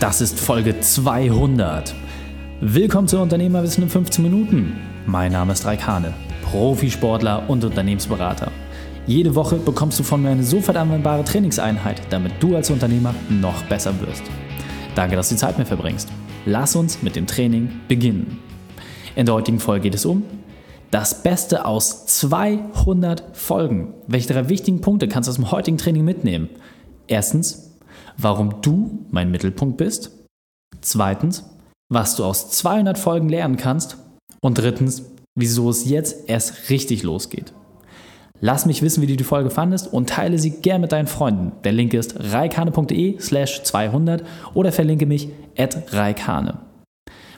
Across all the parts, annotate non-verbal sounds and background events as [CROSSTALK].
Das ist Folge 200. Willkommen zu Unternehmerwissen in 15 Minuten. Mein Name ist Raikane, Profisportler und Unternehmensberater. Jede Woche bekommst du von mir eine sofort anwendbare Trainingseinheit, damit du als Unternehmer noch besser wirst. Danke, dass du die Zeit mit verbringst. Lass uns mit dem Training beginnen. In der heutigen Folge geht es um das Beste aus 200 Folgen. Welche drei wichtigen Punkte kannst du aus dem heutigen Training mitnehmen? Erstens, warum du mein Mittelpunkt bist. Zweitens, was du aus 200 Folgen lernen kannst. Und drittens, wieso es jetzt erst richtig losgeht. Lass mich wissen, wie du die Folge fandest und teile sie gern mit deinen Freunden. Der Link ist reikane.de slash 200 oder verlinke mich at reikane.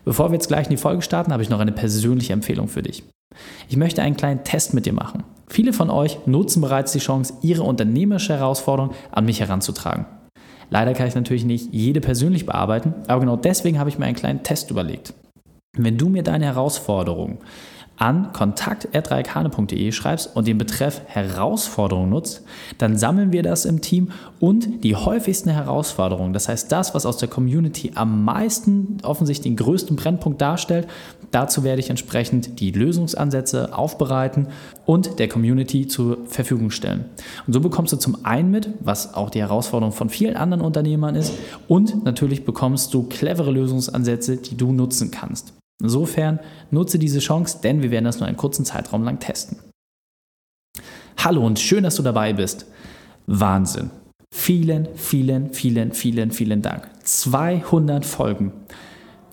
Bevor wir jetzt gleich in die Folge starten, habe ich noch eine persönliche Empfehlung für dich. Ich möchte einen kleinen Test mit dir machen. Viele von euch nutzen bereits die Chance, ihre unternehmerische Herausforderung an mich heranzutragen. Leider kann ich natürlich nicht jede persönlich bearbeiten, aber genau deswegen habe ich mir einen kleinen Test überlegt. Wenn du mir deine Herausforderung an kontakt.reikane.de schreibst und den Betreff Herausforderung nutzt, dann sammeln wir das im Team und die häufigsten Herausforderungen, das heißt das, was aus der Community am meisten offensichtlich den größten Brennpunkt darstellt, dazu werde ich entsprechend die Lösungsansätze aufbereiten und der Community zur Verfügung stellen. Und so bekommst du zum einen mit, was auch die Herausforderung von vielen anderen Unternehmern ist und natürlich bekommst du clevere Lösungsansätze, die du nutzen kannst. Insofern nutze diese Chance, denn wir werden das nur einen kurzen Zeitraum lang testen. Hallo und schön, dass du dabei bist. Wahnsinn. Vielen, vielen, vielen, vielen, vielen Dank. 200 Folgen.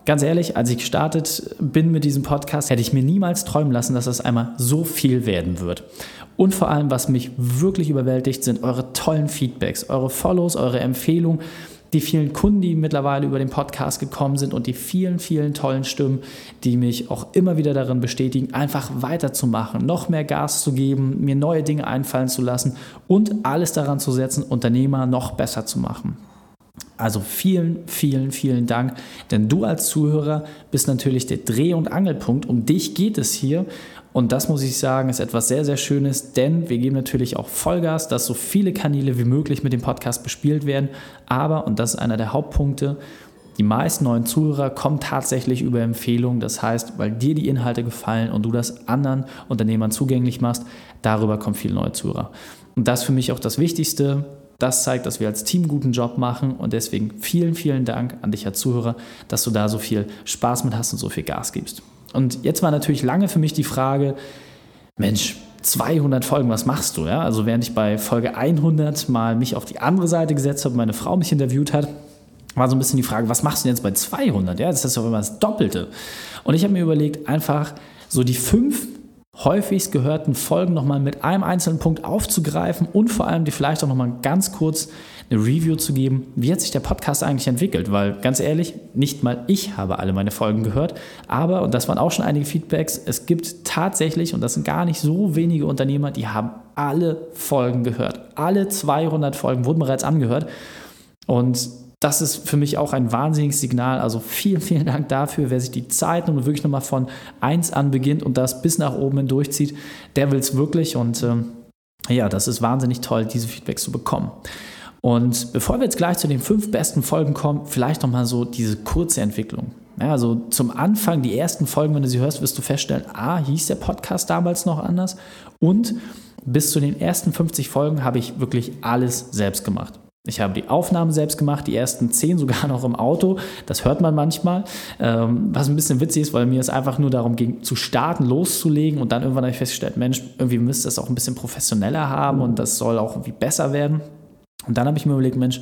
Ganz ehrlich, als ich gestartet bin mit diesem Podcast, hätte ich mir niemals träumen lassen, dass das einmal so viel werden wird. Und vor allem, was mich wirklich überwältigt, sind eure tollen Feedbacks, eure Follows, eure Empfehlungen die vielen Kunden, die mittlerweile über den Podcast gekommen sind und die vielen, vielen tollen Stimmen, die mich auch immer wieder darin bestätigen, einfach weiterzumachen, noch mehr Gas zu geben, mir neue Dinge einfallen zu lassen und alles daran zu setzen, Unternehmer noch besser zu machen. Also vielen, vielen, vielen Dank, denn du als Zuhörer bist natürlich der Dreh- und Angelpunkt. Um dich geht es hier und das muss ich sagen, ist etwas sehr, sehr Schönes, denn wir geben natürlich auch Vollgas, dass so viele Kanäle wie möglich mit dem Podcast bespielt werden. Aber, und das ist einer der Hauptpunkte, die meisten neuen Zuhörer kommen tatsächlich über Empfehlungen. Das heißt, weil dir die Inhalte gefallen und du das anderen Unternehmern zugänglich machst, darüber kommen viele neue Zuhörer. Und das ist für mich auch das Wichtigste. Das zeigt, dass wir als Team guten Job machen und deswegen vielen, vielen Dank an dich als Zuhörer, dass du da so viel Spaß mit hast und so viel Gas gibst. Und jetzt war natürlich lange für mich die Frage, Mensch, 200 Folgen, was machst du? Ja? Also während ich bei Folge 100 mal mich auf die andere Seite gesetzt habe, meine Frau mich interviewt hat, war so ein bisschen die Frage, was machst du denn jetzt bei 200? Ja, das ist doch immer das Doppelte. Und ich habe mir überlegt, einfach so die fünf häufigst gehörten Folgen nochmal mit einem einzelnen Punkt aufzugreifen und vor allem die vielleicht auch nochmal ganz kurz eine Review zu geben, wie hat sich der Podcast eigentlich entwickelt, weil ganz ehrlich, nicht mal ich habe alle meine Folgen gehört, aber, und das waren auch schon einige Feedbacks, es gibt tatsächlich, und das sind gar nicht so wenige Unternehmer, die haben alle Folgen gehört. Alle 200 Folgen wurden bereits angehört und das ist für mich auch ein wahnsinniges Signal. Also vielen, vielen Dank dafür. Wer sich die Zeit und wirklich nochmal von 1 an beginnt und das bis nach oben hin durchzieht, der will es wirklich. Und ähm, ja, das ist wahnsinnig toll, diese Feedbacks zu bekommen. Und bevor wir jetzt gleich zu den fünf besten Folgen kommen, vielleicht nochmal so diese kurze Entwicklung. Ja, also zum Anfang, die ersten Folgen, wenn du sie hörst, wirst du feststellen, ah, hieß der Podcast damals noch anders. Und bis zu den ersten 50 Folgen habe ich wirklich alles selbst gemacht. Ich habe die Aufnahmen selbst gemacht, die ersten zehn sogar [LAUGHS] noch im Auto. Das hört man manchmal. Ähm, was ein bisschen witzig ist, weil mir es einfach nur darum ging, zu starten, loszulegen. Und dann irgendwann habe ich festgestellt, Mensch, irgendwie müsste das auch ein bisschen professioneller haben und das soll auch irgendwie besser werden. Und dann habe ich mir überlegt, Mensch,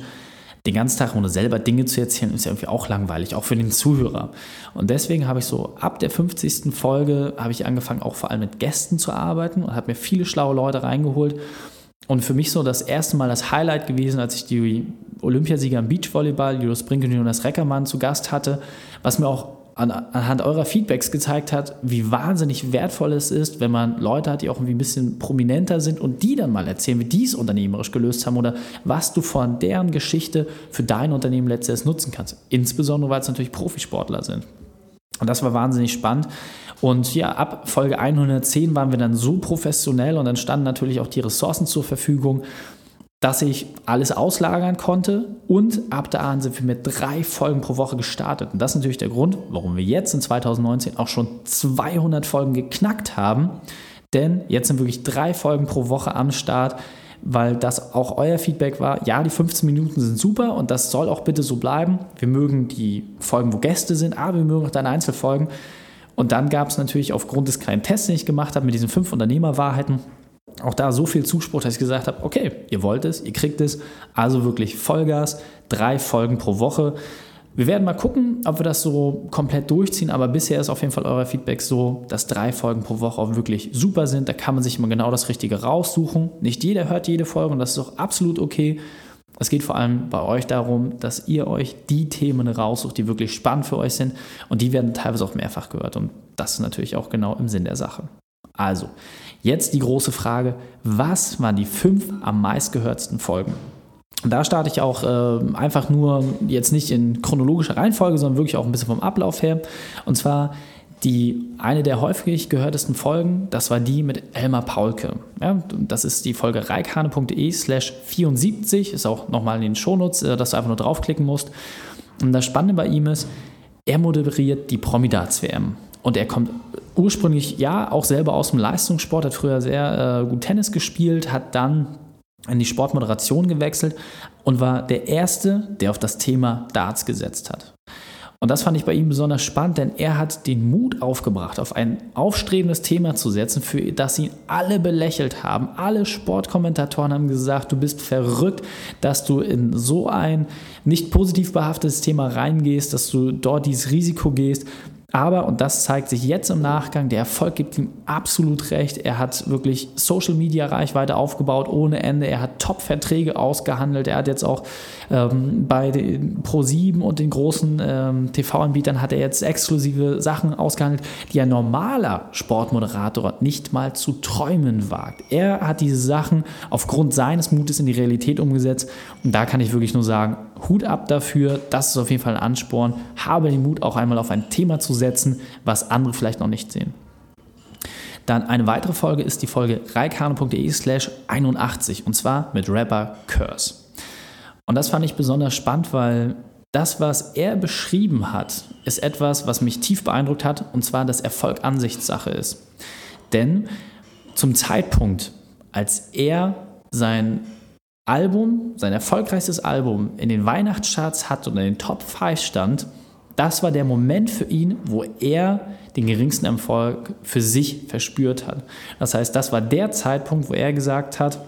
den ganzen Tag ohne selber Dinge zu erzählen, ist ja irgendwie auch langweilig, auch für den Zuhörer. Und deswegen habe ich so ab der 50. Folge habe ich angefangen, auch vor allem mit Gästen zu arbeiten und habe mir viele schlaue Leute reingeholt. Und für mich so das erste Mal das Highlight gewesen, als ich die Olympiasieger im Beachvolleyball, Julius Brinken und Jonas Reckermann zu Gast hatte, was mir auch an, anhand eurer Feedbacks gezeigt hat, wie wahnsinnig wertvoll es ist, wenn man Leute hat, die auch irgendwie ein bisschen prominenter sind und die dann mal erzählen, wie die es unternehmerisch gelöst haben oder was du von deren Geschichte für dein Unternehmen letztes nutzen kannst. Insbesondere, weil es natürlich Profisportler sind. Und das war wahnsinnig spannend. Und ja, ab Folge 110 waren wir dann so professionell und dann standen natürlich auch die Ressourcen zur Verfügung, dass ich alles auslagern konnte und ab da an sind wir mit drei Folgen pro Woche gestartet. Und das ist natürlich der Grund, warum wir jetzt in 2019 auch schon 200 Folgen geknackt haben. Denn jetzt sind wirklich drei Folgen pro Woche am Start, weil das auch euer Feedback war. Ja, die 15 Minuten sind super und das soll auch bitte so bleiben. Wir mögen die Folgen, wo Gäste sind, aber wir mögen auch deine Einzelfolgen. Und dann gab es natürlich aufgrund des kleinen Tests, den ich gemacht habe mit diesen fünf Unternehmerwahrheiten, auch da so viel Zuspruch, dass ich gesagt habe, okay, ihr wollt es, ihr kriegt es, also wirklich Vollgas, drei Folgen pro Woche. Wir werden mal gucken, ob wir das so komplett durchziehen, aber bisher ist auf jeden Fall euer Feedback so, dass drei Folgen pro Woche auch wirklich super sind. Da kann man sich immer genau das Richtige raussuchen. Nicht jeder hört jede Folge und das ist auch absolut okay. Es geht vor allem bei euch darum, dass ihr euch die Themen raussucht, die wirklich spannend für euch sind und die werden teilweise auch mehrfach gehört und das ist natürlich auch genau im Sinn der Sache. Also, jetzt die große Frage, was waren die fünf am meistgehörtsten Folgen? Da starte ich auch äh, einfach nur jetzt nicht in chronologischer Reihenfolge, sondern wirklich auch ein bisschen vom Ablauf her. Und zwar die eine der häufig gehörtesten Folgen, das war die mit Elmar Paulke. Ja, das ist die Folge reikhane.de slash 74, ist auch nochmal in den Shownotes, äh, dass du einfach nur draufklicken musst. Und das Spannende bei ihm ist, er moderiert die Promidats-WM. Und er kommt ursprünglich ja auch selber aus dem Leistungssport, hat früher sehr äh, gut Tennis gespielt, hat dann in die Sportmoderation gewechselt und war der Erste, der auf das Thema Darts gesetzt hat. Und das fand ich bei ihm besonders spannend, denn er hat den Mut aufgebracht, auf ein aufstrebendes Thema zu setzen, für das ihn alle belächelt haben. Alle Sportkommentatoren haben gesagt, du bist verrückt, dass du in so ein nicht positiv behaftetes Thema reingehst, dass du dort dieses Risiko gehst. Aber, und das zeigt sich jetzt im Nachgang, der Erfolg gibt ihm absolut recht. Er hat wirklich Social Media Reichweite aufgebaut ohne Ende. Er hat Top-Verträge ausgehandelt. Er hat jetzt auch ähm, bei Pro7 und den großen ähm, TV-Anbietern hat er jetzt exklusive Sachen ausgehandelt, die ein normaler Sportmoderator nicht mal zu träumen wagt. Er hat diese Sachen aufgrund seines Mutes in die Realität umgesetzt. Und da kann ich wirklich nur sagen, Hut ab dafür. Das ist auf jeden Fall ein Ansporn. Habe den Mut, auch einmal auf ein Thema zu setzen, was andere vielleicht noch nicht sehen. Dann eine weitere Folge ist die Folge reikane.de slash 81 und zwar mit Rapper Curse. Und das fand ich besonders spannend, weil das, was er beschrieben hat, ist etwas, was mich tief beeindruckt hat und zwar, dass Erfolg Ansichtssache ist. Denn zum Zeitpunkt, als er sein Album, sein erfolgreichstes Album in den Weihnachtscharts hat und in den Top 5 stand, das war der Moment für ihn, wo er den geringsten Erfolg für sich verspürt hat. Das heißt, das war der Zeitpunkt, wo er gesagt hat,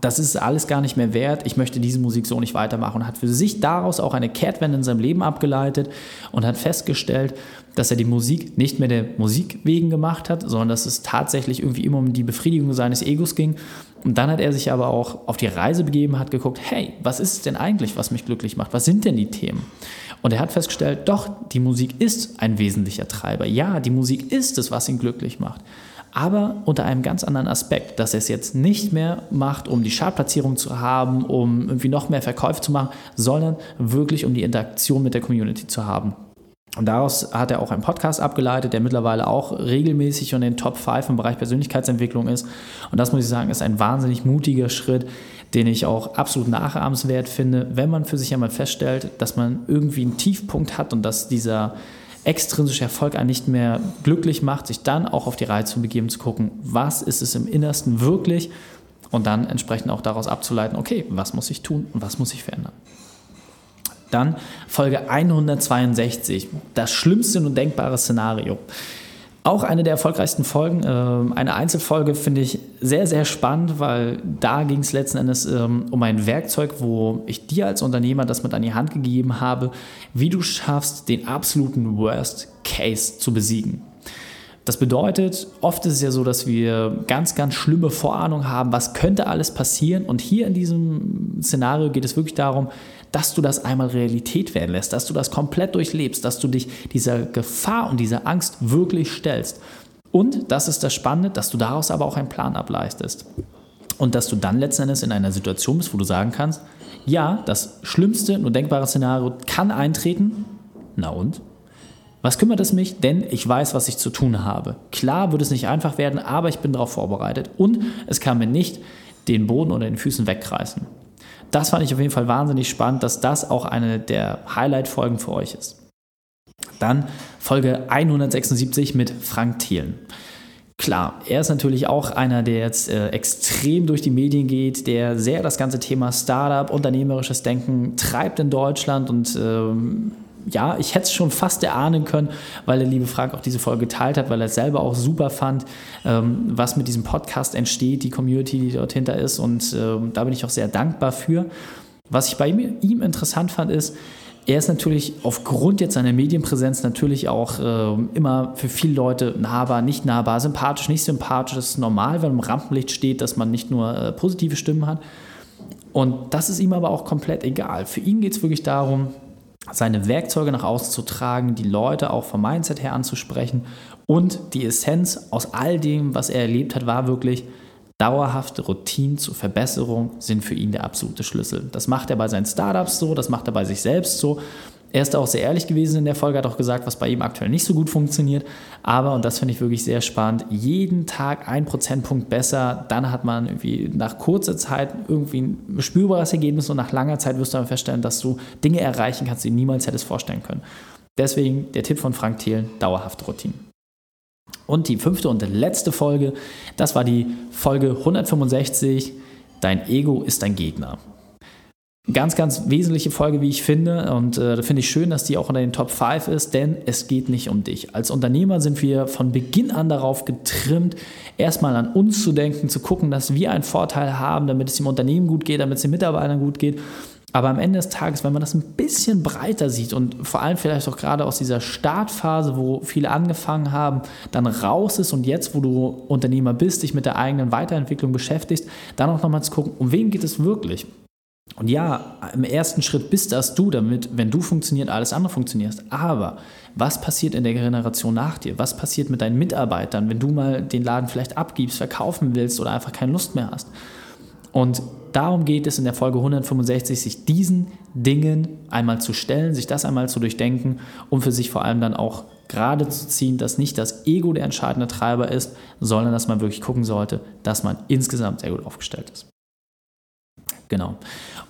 das ist alles gar nicht mehr wert, ich möchte diese Musik so nicht weitermachen und hat für sich daraus auch eine Kehrtwende in seinem Leben abgeleitet und hat festgestellt, dass er die Musik nicht mehr der Musik wegen gemacht hat, sondern dass es tatsächlich irgendwie immer um die Befriedigung seines Egos ging. Und dann hat er sich aber auch auf die Reise begeben, hat geguckt, hey, was ist es denn eigentlich, was mich glücklich macht? Was sind denn die Themen? Und er hat festgestellt, doch, die Musik ist ein wesentlicher Treiber. Ja, die Musik ist es, was ihn glücklich macht. Aber unter einem ganz anderen Aspekt, dass er es jetzt nicht mehr macht, um die Chartplatzierung zu haben, um irgendwie noch mehr Verkäufe zu machen, sondern wirklich um die Interaktion mit der Community zu haben. Und daraus hat er auch einen Podcast abgeleitet, der mittlerweile auch regelmäßig in den Top 5 im Bereich Persönlichkeitsentwicklung ist. Und das muss ich sagen, ist ein wahnsinnig mutiger Schritt, den ich auch absolut nachahmenswert finde, wenn man für sich einmal feststellt, dass man irgendwie einen Tiefpunkt hat und dass dieser extrinsische Erfolg einen nicht mehr glücklich macht, sich dann auch auf die Reihe zu begeben, zu gucken, was ist es im Innersten wirklich und dann entsprechend auch daraus abzuleiten, okay, was muss ich tun und was muss ich verändern. Dann Folge 162, das schlimmste und denkbare Szenario. Auch eine der erfolgreichsten Folgen, äh, eine Einzelfolge finde ich sehr, sehr spannend, weil da ging es letzten Endes ähm, um ein Werkzeug, wo ich dir als Unternehmer das mit an die Hand gegeben habe, wie du schaffst, den absoluten Worst Case zu besiegen. Das bedeutet, oft ist es ja so, dass wir ganz, ganz schlimme Vorahnungen haben, was könnte alles passieren. Und hier in diesem Szenario geht es wirklich darum, dass du das einmal Realität werden lässt, dass du das komplett durchlebst, dass du dich dieser Gefahr und dieser Angst wirklich stellst. Und das ist das Spannende, dass du daraus aber auch einen Plan ableistest. Und dass du dann letztendlich in einer Situation bist, wo du sagen kannst, ja, das schlimmste nur denkbare Szenario kann eintreten. Na und? Was kümmert es mich? Denn ich weiß, was ich zu tun habe. Klar wird es nicht einfach werden, aber ich bin darauf vorbereitet. Und es kann mir nicht den Boden unter den Füßen wegreißen. Das fand ich auf jeden Fall wahnsinnig spannend, dass das auch eine der Highlight-Folgen für euch ist. Dann Folge 176 mit Frank Thielen. Klar, er ist natürlich auch einer, der jetzt äh, extrem durch die Medien geht, der sehr das ganze Thema Startup, unternehmerisches Denken treibt in Deutschland und ähm, ja, ich hätte es schon fast erahnen können, weil der liebe Frank auch diese Folge geteilt hat, weil er es selber auch super fand, ähm, was mit diesem Podcast entsteht, die Community, die dort hinter ist. Und ähm, da bin ich auch sehr dankbar für. Was ich bei ihm, ihm interessant fand, ist, er ist natürlich aufgrund jetzt seiner Medienpräsenz natürlich auch äh, immer für viele Leute nahbar, nicht nahbar, sympathisch, nicht sympathisch. Das ist normal, wenn im Rampenlicht steht, dass man nicht nur äh, positive Stimmen hat. Und das ist ihm aber auch komplett egal. Für ihn geht es wirklich darum, seine Werkzeuge nach außen zu tragen, die Leute auch vom Mindset her anzusprechen. Und die Essenz aus all dem, was er erlebt hat, war wirklich, Dauerhafte Routinen zur Verbesserung sind für ihn der absolute Schlüssel. Das macht er bei seinen Startups so, das macht er bei sich selbst so. Er ist auch sehr ehrlich gewesen in der Folge, hat auch gesagt, was bei ihm aktuell nicht so gut funktioniert. Aber, und das finde ich wirklich sehr spannend, jeden Tag ein Prozentpunkt besser, dann hat man irgendwie nach kurzer Zeit irgendwie ein spürbares Ergebnis und nach langer Zeit wirst du dann feststellen, dass du Dinge erreichen kannst, die du niemals hättest vorstellen können. Deswegen der Tipp von Frank Thelen, dauerhafte Routinen. Und die fünfte und letzte Folge, das war die Folge 165, Dein Ego ist dein Gegner. Ganz, ganz wesentliche Folge, wie ich finde. Und äh, da finde ich schön, dass die auch unter den Top 5 ist, denn es geht nicht um dich. Als Unternehmer sind wir von Beginn an darauf getrimmt, erstmal an uns zu denken, zu gucken, dass wir einen Vorteil haben, damit es dem Unternehmen gut geht, damit es den Mitarbeitern gut geht. Aber am Ende des Tages, wenn man das ein bisschen breiter sieht und vor allem vielleicht auch gerade aus dieser Startphase, wo viele angefangen haben, dann raus ist und jetzt, wo du Unternehmer bist, dich mit der eigenen Weiterentwicklung beschäftigst, dann auch nochmal zu gucken, um wen geht es wirklich? Und ja, im ersten Schritt bist das du, damit, wenn du funktioniert, alles andere funktionierst. Aber was passiert in der Generation nach dir? Was passiert mit deinen Mitarbeitern, wenn du mal den Laden vielleicht abgibst, verkaufen willst oder einfach keine Lust mehr hast? Und darum geht es in der Folge 165, sich diesen Dingen einmal zu stellen, sich das einmal zu durchdenken und für sich vor allem dann auch gerade zu ziehen, dass nicht das Ego der entscheidende Treiber ist, sondern dass man wirklich gucken sollte, dass man insgesamt sehr gut aufgestellt ist. Genau.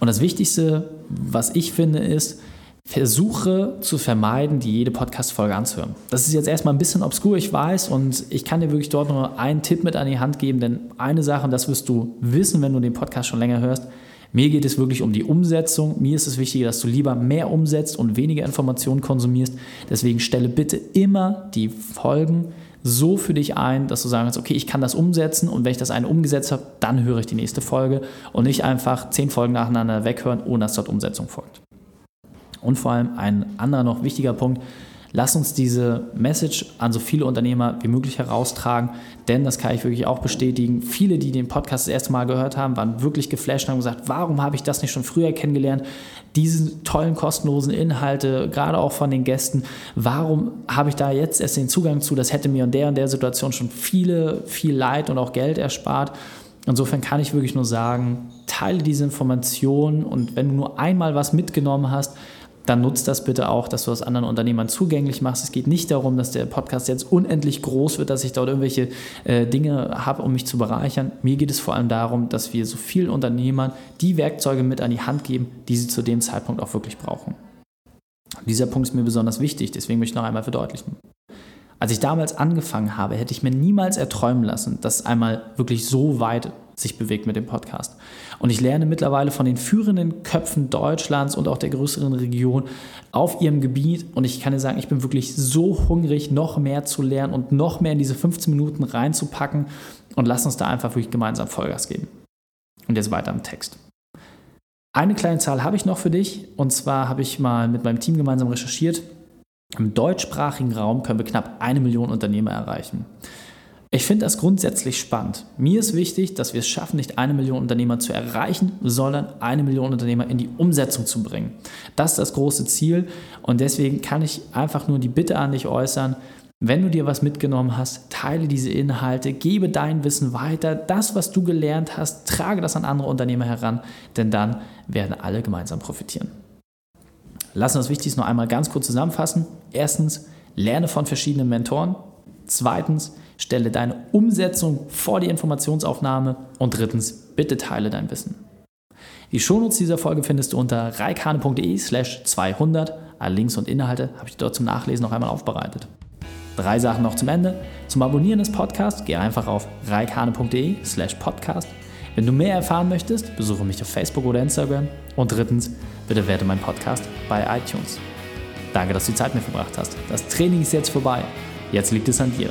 Und das Wichtigste, was ich finde, ist, versuche zu vermeiden, die jede Podcast-Folge anzuhören. Das ist jetzt erstmal ein bisschen obskur, ich weiß, und ich kann dir wirklich dort nur einen Tipp mit an die Hand geben, denn eine Sache, und das wirst du wissen, wenn du den Podcast schon länger hörst, mir geht es wirklich um die Umsetzung. Mir ist es wichtig, dass du lieber mehr umsetzt und weniger Informationen konsumierst. Deswegen stelle bitte immer die Folgen so für dich ein, dass du sagen kannst, okay, ich kann das umsetzen und wenn ich das eine umgesetzt habe, dann höre ich die nächste Folge und nicht einfach zehn Folgen nacheinander weghören, ohne dass dort Umsetzung folgt. Und vor allem ein anderer noch wichtiger Punkt, lass uns diese Message an so viele Unternehmer wie möglich heraustragen, denn das kann ich wirklich auch bestätigen. Viele, die den Podcast das erste Mal gehört haben, waren wirklich geflasht und haben gesagt, warum habe ich das nicht schon früher kennengelernt? Diese tollen kostenlosen Inhalte, gerade auch von den Gästen, warum habe ich da jetzt erst den Zugang zu? Das hätte mir in der und der Situation schon viele, viel Leid und auch Geld erspart. Insofern kann ich wirklich nur sagen, teile diese Informationen und wenn du nur einmal was mitgenommen hast, dann nutzt das bitte auch, dass du das anderen Unternehmern zugänglich machst. Es geht nicht darum, dass der Podcast jetzt unendlich groß wird, dass ich dort irgendwelche äh, Dinge habe, um mich zu bereichern. Mir geht es vor allem darum, dass wir so vielen Unternehmern die Werkzeuge mit an die Hand geben, die sie zu dem Zeitpunkt auch wirklich brauchen. Dieser Punkt ist mir besonders wichtig, deswegen möchte ich noch einmal verdeutlichen. Als ich damals angefangen habe, hätte ich mir niemals erträumen lassen, dass einmal wirklich so weit sich bewegt mit dem Podcast. Und ich lerne mittlerweile von den führenden Köpfen Deutschlands und auch der größeren Region auf ihrem Gebiet. Und ich kann dir sagen, ich bin wirklich so hungrig, noch mehr zu lernen und noch mehr in diese 15 Minuten reinzupacken. Und lass uns da einfach wirklich gemeinsam Vollgas geben. Und jetzt weiter im Text. Eine kleine Zahl habe ich noch für dich. Und zwar habe ich mal mit meinem Team gemeinsam recherchiert. Im deutschsprachigen Raum können wir knapp eine Million Unternehmer erreichen. Ich finde das grundsätzlich spannend. Mir ist wichtig, dass wir es schaffen, nicht eine Million Unternehmer zu erreichen, sondern eine Million Unternehmer in die Umsetzung zu bringen. Das ist das große Ziel und deswegen kann ich einfach nur die Bitte an dich äußern, wenn du dir was mitgenommen hast, teile diese Inhalte, gebe dein Wissen weiter. Das, was du gelernt hast, trage das an andere Unternehmer heran, denn dann werden alle gemeinsam profitieren. Lass uns das Wichtigste noch einmal ganz kurz zusammenfassen. Erstens, lerne von verschiedenen Mentoren. Zweitens, Stelle deine Umsetzung vor die Informationsaufnahme und drittens, Bitte teile dein Wissen. Die Shownotes dieser Folge findest du unter reikane.de slash 200. Alle Links und Inhalte habe ich dort zum Nachlesen noch einmal aufbereitet. Drei Sachen noch zum Ende. Zum Abonnieren des Podcasts geh einfach auf reikane.de slash podcast. Wenn du mehr erfahren möchtest, besuche mich auf Facebook oder Instagram. Und drittens, bitte werte meinen Podcast bei iTunes. Danke, dass du Zeit mit verbracht hast. Das Training ist jetzt vorbei. Jetzt liegt es an dir.